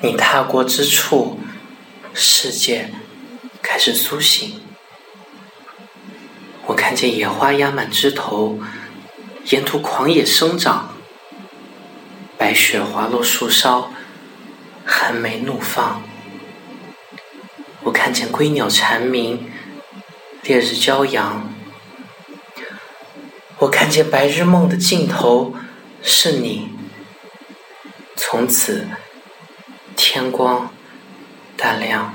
你踏过之处，世界开始苏醒。我看见野花压满枝头，沿途狂野生长，白雪滑落树梢，寒梅怒放。我看见归鸟蝉鸣，烈日骄阳。我看见白日梦的尽头是你。从此，天光大亮。